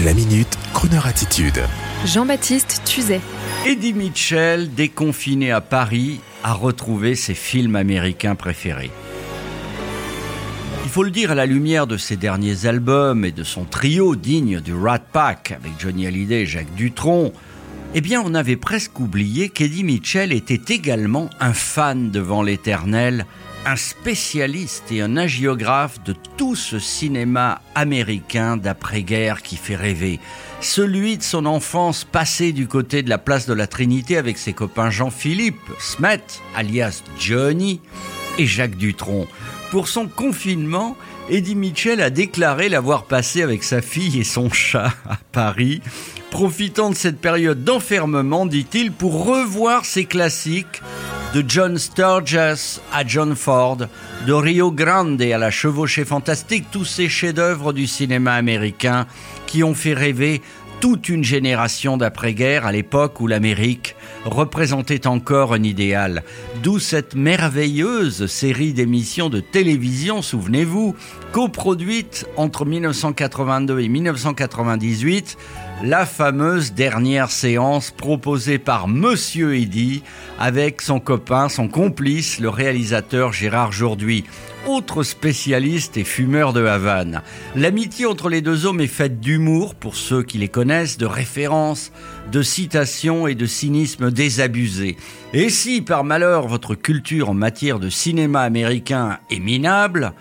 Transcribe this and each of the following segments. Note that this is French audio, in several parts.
La minute, Kroneur attitude. Jean-Baptiste Tuzet. Eddie Mitchell, déconfiné à Paris, a retrouvé ses films américains préférés. Il faut le dire à la lumière de ses derniers albums et de son trio digne du Rat Pack avec Johnny Hallyday et Jacques Dutronc, eh bien on avait presque oublié qu'Eddie Mitchell était également un fan devant l'éternel un spécialiste et un agiographe de tout ce cinéma américain d'après-guerre qui fait rêver. Celui de son enfance passée du côté de la place de la Trinité avec ses copains Jean-Philippe, Smet, alias Johnny, et Jacques Dutronc. Pour son confinement, Eddie Mitchell a déclaré l'avoir passé avec sa fille et son chat à Paris, profitant de cette période d'enfermement, dit-il, pour revoir ses classiques de John Sturges à John Ford, de Rio Grande à la chevauchée fantastique, tous ces chefs-d'œuvre du cinéma américain qui ont fait rêver toute une génération d'après-guerre à l'époque où l'Amérique représentait encore un idéal. D'où cette merveilleuse série d'émissions de télévision, souvenez-vous, coproduite entre 1982 et 1998 la fameuse dernière séance proposée par Monsieur Eddy avec son copain, son complice, le réalisateur Gérard Jourduy, autre spécialiste et fumeur de Havane. L'amitié entre les deux hommes est faite d'humour pour ceux qui les connaissent, de références, de citations et de cynisme désabusé. Et si par malheur votre culture en matière de cinéma américain est minable,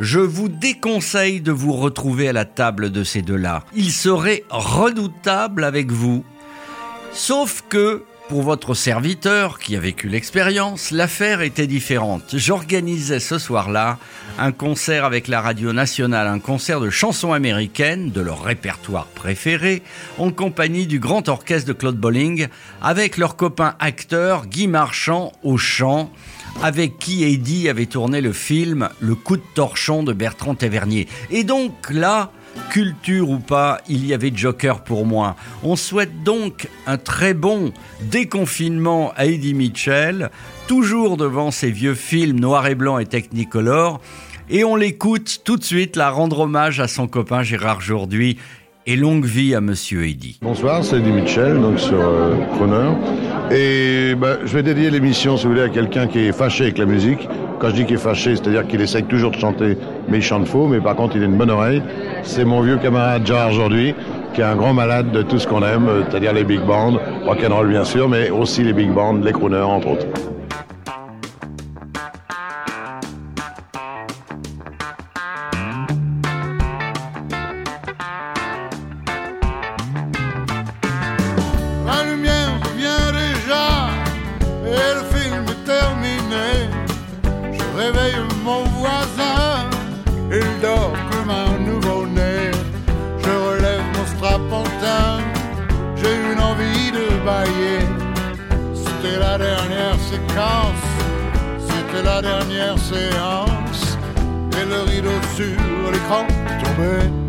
je vous déconseille de vous retrouver à la table de ces deux-là. Ils seraient redoutables avec vous. Sauf que, pour votre serviteur qui a vécu l'expérience, l'affaire était différente. J'organisais ce soir-là un concert avec la radio nationale, un concert de chansons américaines, de leur répertoire préféré, en compagnie du grand orchestre de Claude Bolling, avec leur copain acteur Guy Marchand au chant avec qui Eddie avait tourné le film Le coup de torchon de Bertrand Tavernier. Et donc là, culture ou pas, il y avait Joker pour moi. On souhaite donc un très bon déconfinement à Eddie Mitchell, toujours devant ses vieux films noir et blanc et technicolor. Et on l'écoute tout de suite, la rendre hommage à son copain Gérard Jourduy et longue vie à Monsieur Eddy. Bonsoir, c'est Eddie Mitchell, donc sur euh, Et bah, je vais dédier l'émission, si vous voulez, à quelqu'un qui est fâché avec la musique. Quand je dis qu'il est fâché, c'est-à-dire qu'il essaye toujours de chanter, mais il chante faux, mais par contre il a une bonne oreille. C'est mon vieux camarade Gérard aujourd'hui, qui est un grand malade de tout ce qu'on aime, c'est-à-dire les big bands, rock'n'roll bien sûr, mais aussi les big bands, les crooners entre autres. Mon voisin, il dort comme un nouveau-né. Je relève mon strapontin, j'ai une envie de bailler. C'était la dernière séquence, c'était la dernière séance, et le rideau sur l'écran tombait.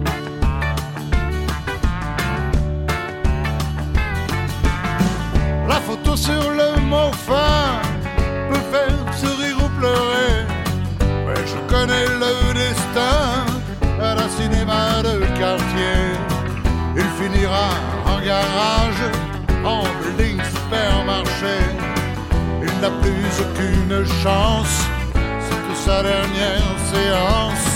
De quartier. Il finira en garage, en building supermarché. Il n'a plus aucune chance, c'est sa dernière séance.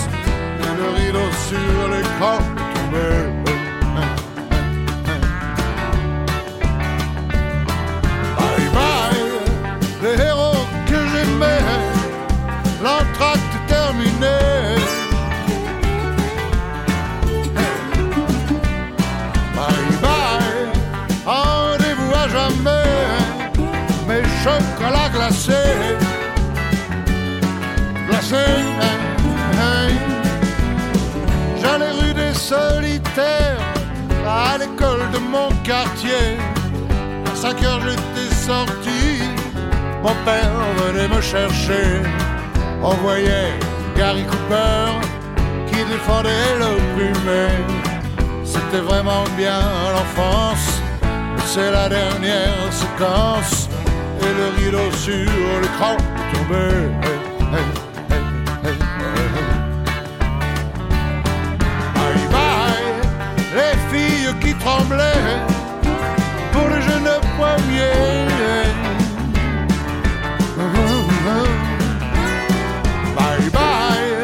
Mon quartier. À 5 heures j'étais sorti, mon père venait me chercher. On voyait Gary Cooper qui défendait l'opprimé. C'était vraiment bien l'enfance, c'est la dernière séquence et le rideau sur l'écran tombé. bye bye, filles trembler pour le jeune premier. Bye bye,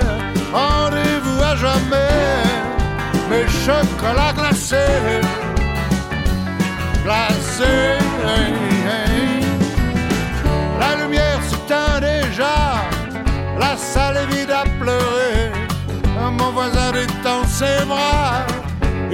rendez-vous à jamais, mes chocolats glacés, glacés. La lumière s'éteint déjà, la salle est vide à pleurer. Mon voisin détend ses bras,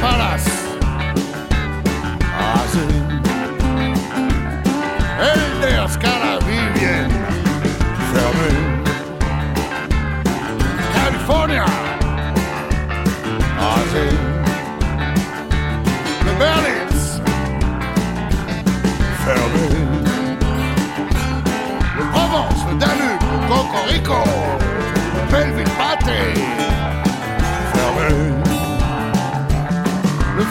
Palace. Ah, c'est... Elder Scala Vivienne. Fermé. California. Le Berlitz. Fermé. Le Provence, le Danube, le Cocorico. Le Belleville